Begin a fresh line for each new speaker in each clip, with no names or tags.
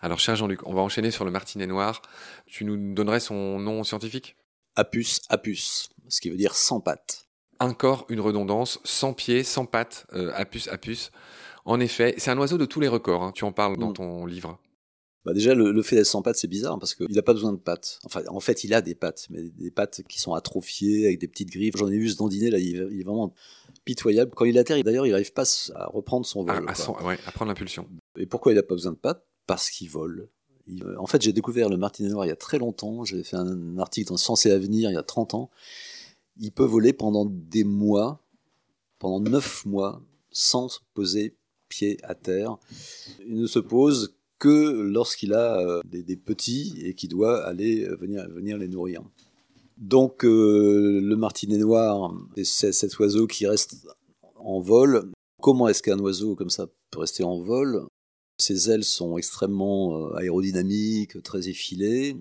Alors, cher Jean-Luc, on va enchaîner sur le martinet noir. Tu nous donnerais son nom scientifique?
Apus apus, ce qui veut dire sans pattes.
Un corps, une redondance, sans pieds, sans pattes, euh, apus apus. En effet, c'est un oiseau de tous les records. hein. Tu en parles dans
Mm.
ton livre.
Bah déjà, le, le fait d'être sans pattes, c'est bizarre parce qu'il n'a pas besoin de pattes. Enfin, en fait, il a des pattes, mais des pattes qui sont atrophiées avec des petites griffes. J'en ai vu ce dandiner là, il, est- il est vraiment pitoyable. Quand il atterrit, d'ailleurs, il n'arrive pas à reprendre son vol.
À, son- ouais, à prendre l'impulsion.
Et pourquoi il n'a pas besoin de pattes? Parce qu'il vole. Il- En fait, j'ai découvert le martinet noir il y a très longtemps. J'ai fait un article dans Science et Avenir il y a 30 ans. Il peut voler pendant des mois, pendant 9 mois, sans poser pied à terre. Il ne se pose que lorsqu'il a euh, des, petits et qu'il doit aller euh, venir, les nourrir. Donc, euh, le martinet noir, c'est cet oiseau qui reste en vol. Comment est-ce qu'un oiseau comme ça peut rester en vol? Ses ailes sont extrêmement euh, aérodynamiques, très effilées.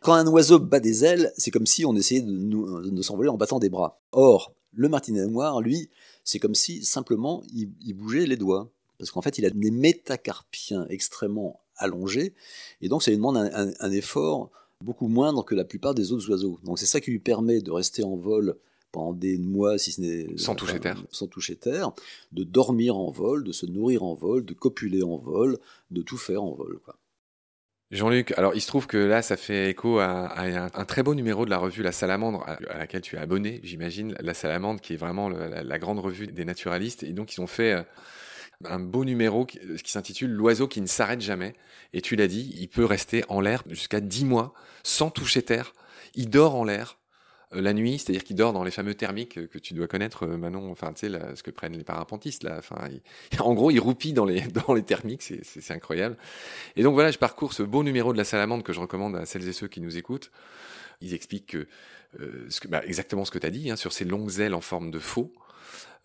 Quand un oiseau bat des ailes, c'est comme si on essayait de, de s'envoler en battant des bras. Or, le martinet noir, lui, c'est comme si simplement il, bougeait les doigts. Parce qu'en fait, il a des métacarpiens extrêmement allongés, et donc ça lui demande un effort beaucoup moindre que la plupart des autres oiseaux. Donc c'est ça qui lui permet de rester en vol pendant des mois, si ce n'est
Sans toucher terre.
sans toucher terre, de dormir en vol, de se nourrir en vol, de copuler en vol, de tout faire en vol. Quoi.
Jean-Luc, alors il se trouve que là, ça fait écho à, à un, un très beau numéro de la revue La Salamandre, à, à laquelle tu es abonné, j'imagine. La Salamandre, qui est vraiment le- la, la grande revue des naturalistes. Et donc, ils ont fait euh, un beau numéro qui, qui s'intitule L'oiseau qui ne s'arrête jamais. Et tu l'as dit, il peut rester en l'air jusqu'à 10 mois sans toucher terre. Il dort en l'air euh, la nuit, c'est-à-dire qu'il dort dans les fameux thermiques que, que tu dois connaître, euh, Manon, enfin, tu sais, ce que prennent les parapentistes, là. En gros, il roupille dans les, dans les thermiques, c'est- incroyable. Et donc voilà, je parcours ce beau numéro de la salamandre que je recommande à celles et ceux qui nous écoutent. Ils expliquent euh, bah, exactement ce que tu as dit, hein, sur ces longues ailes en forme de faux.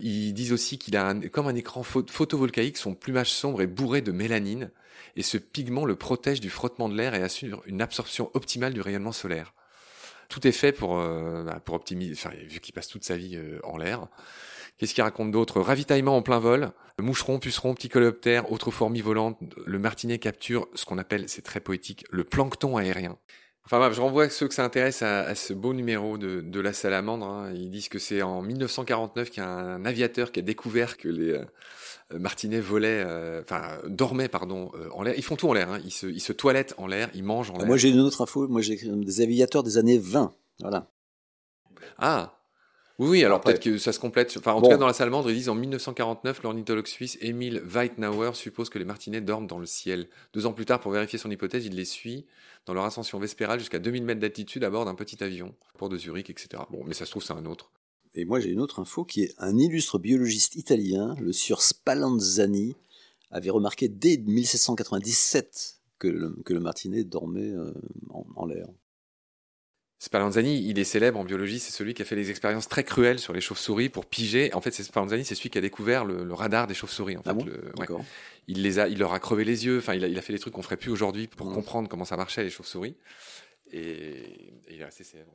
Ils disent aussi qu'il a comme un écran pho- photovoltaïque, son plumage sombre est bourré de mélanine, et ce pigment le protège du frottement de l'air et assure une absorption optimale du rayonnement solaire. Tout est fait pour, euh, bah, pour optimiser, enfin, vu qu'il passe toute sa vie euh, en l'air. Qu'est-ce qu'il raconte d'autre? Ravitaillement en plein vol, moucheron, puceron, petit coléoptère, autres fourmis volantes, le martinet capture ce qu'on appelle, c'est très poétique, le plancton aérien. Enfin bref, je renvoie ceux que ça intéresse à, à ce beau numéro de, de la salamandre. hein. Ils disent que c'est en 1949 qu'il y a un aviateur qui a découvert que les euh, martinets volaient, euh, enfin dormaient pardon euh, en l'air. Ils font tout en l'air. Hein. Ils, se, ils se toilettent en l'air, ils mangent en l'air.
Moi, j'ai une autre info. Moi, j'ai des aviateurs des années 20. Voilà.
Ah oui, oui, alors peut-être que ça se complète. Enfin, en
Bon.
tout cas, dans la salamandre, ils disent en 1949, l'ornithologue suisse Emil Weitnauer suppose que les martinets dorment dans le ciel. Deux ans plus tard, pour vérifier son hypothèse, il les suit dans leur ascension vespérale jusqu'à 2000 mètres d'altitude à bord d'un petit avion, port de Zurich, etc. Bon, mais ça se trouve, c'est un autre.
Et moi, j'ai une autre info qui est un illustre biologiste italien, le sieur Spallanzani, avait remarqué dès 1797 que le, que le martinet dormait euh, en, en l'air.
Spallanzani, il est célèbre en biologie, c'est celui qui a fait des expériences très cruelles sur les chauves-souris pour piger. En fait, c'est Spallanzani, c'est celui qui a découvert le, le radar des chauves-souris. En fait,
Ah bon
Le- ouais.
D'accord.
il les a, il leur a crevé les yeux. Enfin, il a, il a fait des trucs qu'on ferait plus aujourd'hui pour
Ouais.
comprendre comment ça marchait les chauves-souris. Et, et il est assez célèbre.